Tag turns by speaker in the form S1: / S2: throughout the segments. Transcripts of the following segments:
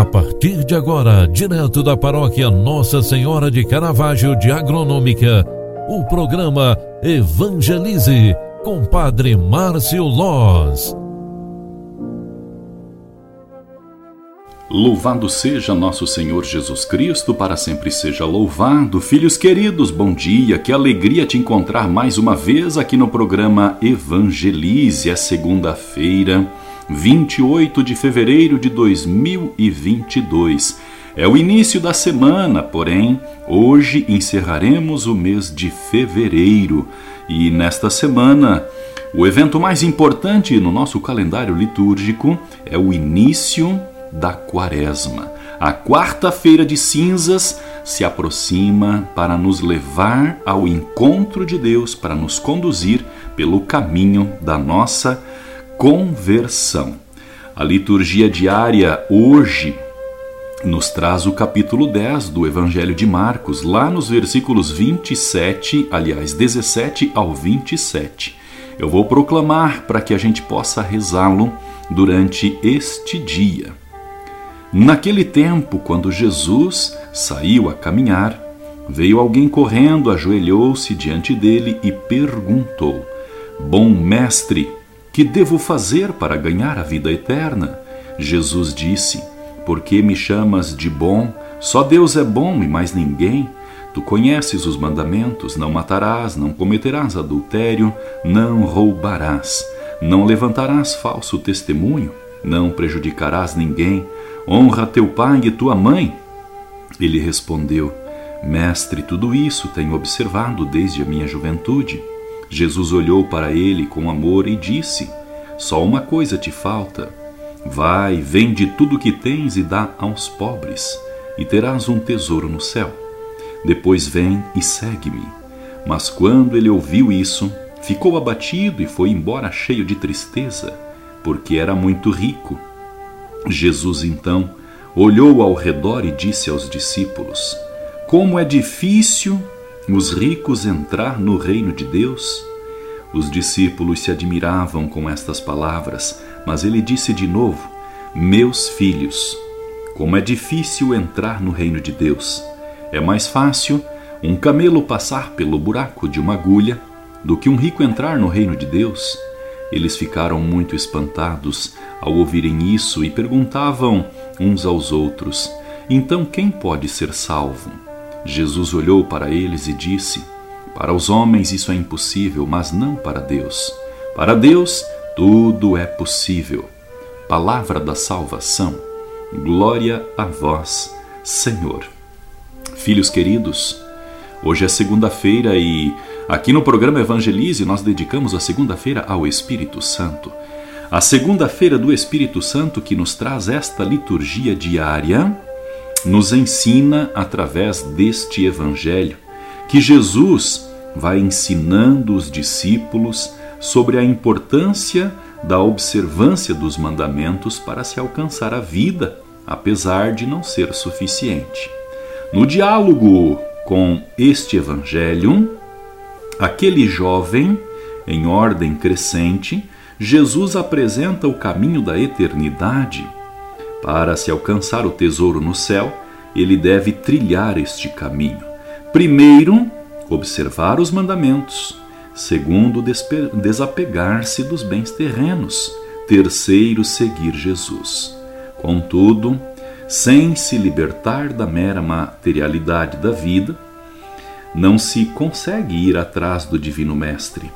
S1: A partir de agora, direto da paróquia Nossa Senhora de Caravaggio de Agronômica, o programa Evangelize com Padre Márcio Loz.
S2: Louvado seja nosso Senhor Jesus Cristo, para sempre seja louvado. Filhos queridos, bom dia, que alegria te encontrar mais uma vez aqui no programa Evangelize, é segunda-feira, 28 de fevereiro de 2022. É o início da semana, porém, hoje encerraremos o mês de fevereiro e nesta semana. O evento mais importante no nosso calendário litúrgico é o início da Quaresma. A quarta-feira de cinzas se aproxima para nos levar ao encontro de Deus, para nos conduzir pelo caminho da nossa conversão. A liturgia diária hoje nos traz o capítulo 10 do Evangelho de Marcos, lá nos versículos 27, aliás, 17 ao 27. Eu vou proclamar para que a gente possa rezá-lo durante este dia. Naquele tempo, quando Jesus saiu a caminhar, veio alguém correndo, ajoelhou-se diante dele e perguntou: Bom mestre, que devo fazer para ganhar a vida eterna? Jesus disse: Por que me chamas de bom? Só Deus é bom e mais ninguém. Tu conheces os mandamentos: não matarás, não cometerás adultério, não roubarás, não levantarás falso testemunho, não prejudicarás ninguém Honra teu pai e tua mãe. Ele respondeu: Mestre, tudo isso tenho observado desde a minha juventude. Jesus olhou para ele com amor e disse: Só uma coisa te falta. Vai, vende tudo o que tens e dá aos pobres, e terás um tesouro no céu. Depois vem e segue-me. Mas quando ele ouviu isso, ficou abatido e foi embora cheio de tristeza, porque era muito rico. Jesus então olhou ao redor e disse aos discípulos: Como é difícil os ricos entrar no reino de Deus? Os discípulos se admiravam com estas palavras, mas ele disse de novo: Meus filhos, como é difícil entrar no reino de Deus. É mais fácil um camelo passar pelo buraco de uma agulha do que um rico entrar no reino de Deus. Eles ficaram muito espantados ao ouvirem isso e perguntavam uns aos outros: Então quem pode ser salvo? Jesus olhou para eles e disse: Para os homens isso é impossível, mas não para Deus. Para Deus tudo é possível. Palavra da salvação. Glória a vós, Senhor. Filhos queridos, hoje é segunda-feira e Aqui no programa Evangelize, nós dedicamos a segunda-feira ao Espírito Santo. A segunda-feira do Espírito Santo, que nos traz esta liturgia diária, nos ensina através deste Evangelho que Jesus vai ensinando os discípulos sobre a importância da observância dos mandamentos para se alcançar a vida, apesar de não ser suficiente. No diálogo com este Evangelho, aquele jovem, em ordem crescente, Jesus apresenta o caminho da eternidade. Para se alcançar o tesouro no céu, ele deve trilhar este caminho. Primeiro, observar os mandamentos. Segundo, desapegar-se dos bens terrenos. Terceiro, seguir Jesus. Contudo, sem se libertar da mera materialidade da vida, não se consegue ir atrás do Divino Mestre.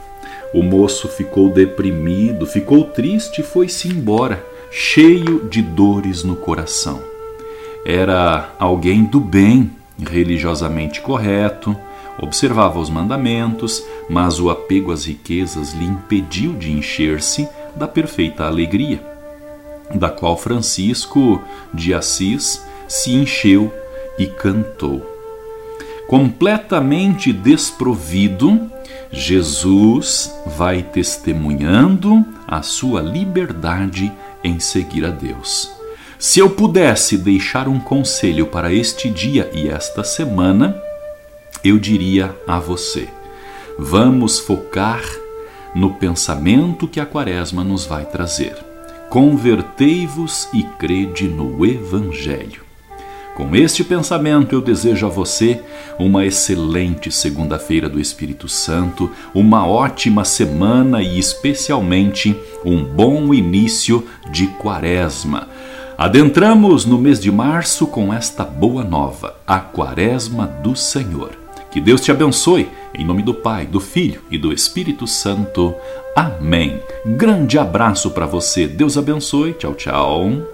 S2: O moço ficou deprimido, ficou triste e foi-se embora, cheio de dores no coração. Era alguém do bem, religiosamente correto, observava os mandamentos, mas o apego às riquezas lhe impediu de encher-se da perfeita alegria, da qual Francisco de Assis se encheu e cantou completamente desprovido, Jesus vai testemunhando a sua liberdade em seguir a Deus. Se eu pudesse deixar um conselho para este dia e esta semana, eu diria a você: vamos focar no pensamento que a Quaresma nos vai trazer. convertei-vos e crede no Evangelho. Com este pensamento, eu desejo a você uma excelente segunda-feira do Espírito Santo, uma ótima semana e, especialmente, um bom início de Quaresma. Adentramos no mês de março com esta boa nova, a Quaresma do Senhor. Que Deus te abençoe, em nome do Pai, do Filho e do Espírito Santo. Amém. Grande abraço para você. Deus abençoe. Tchau, tchau.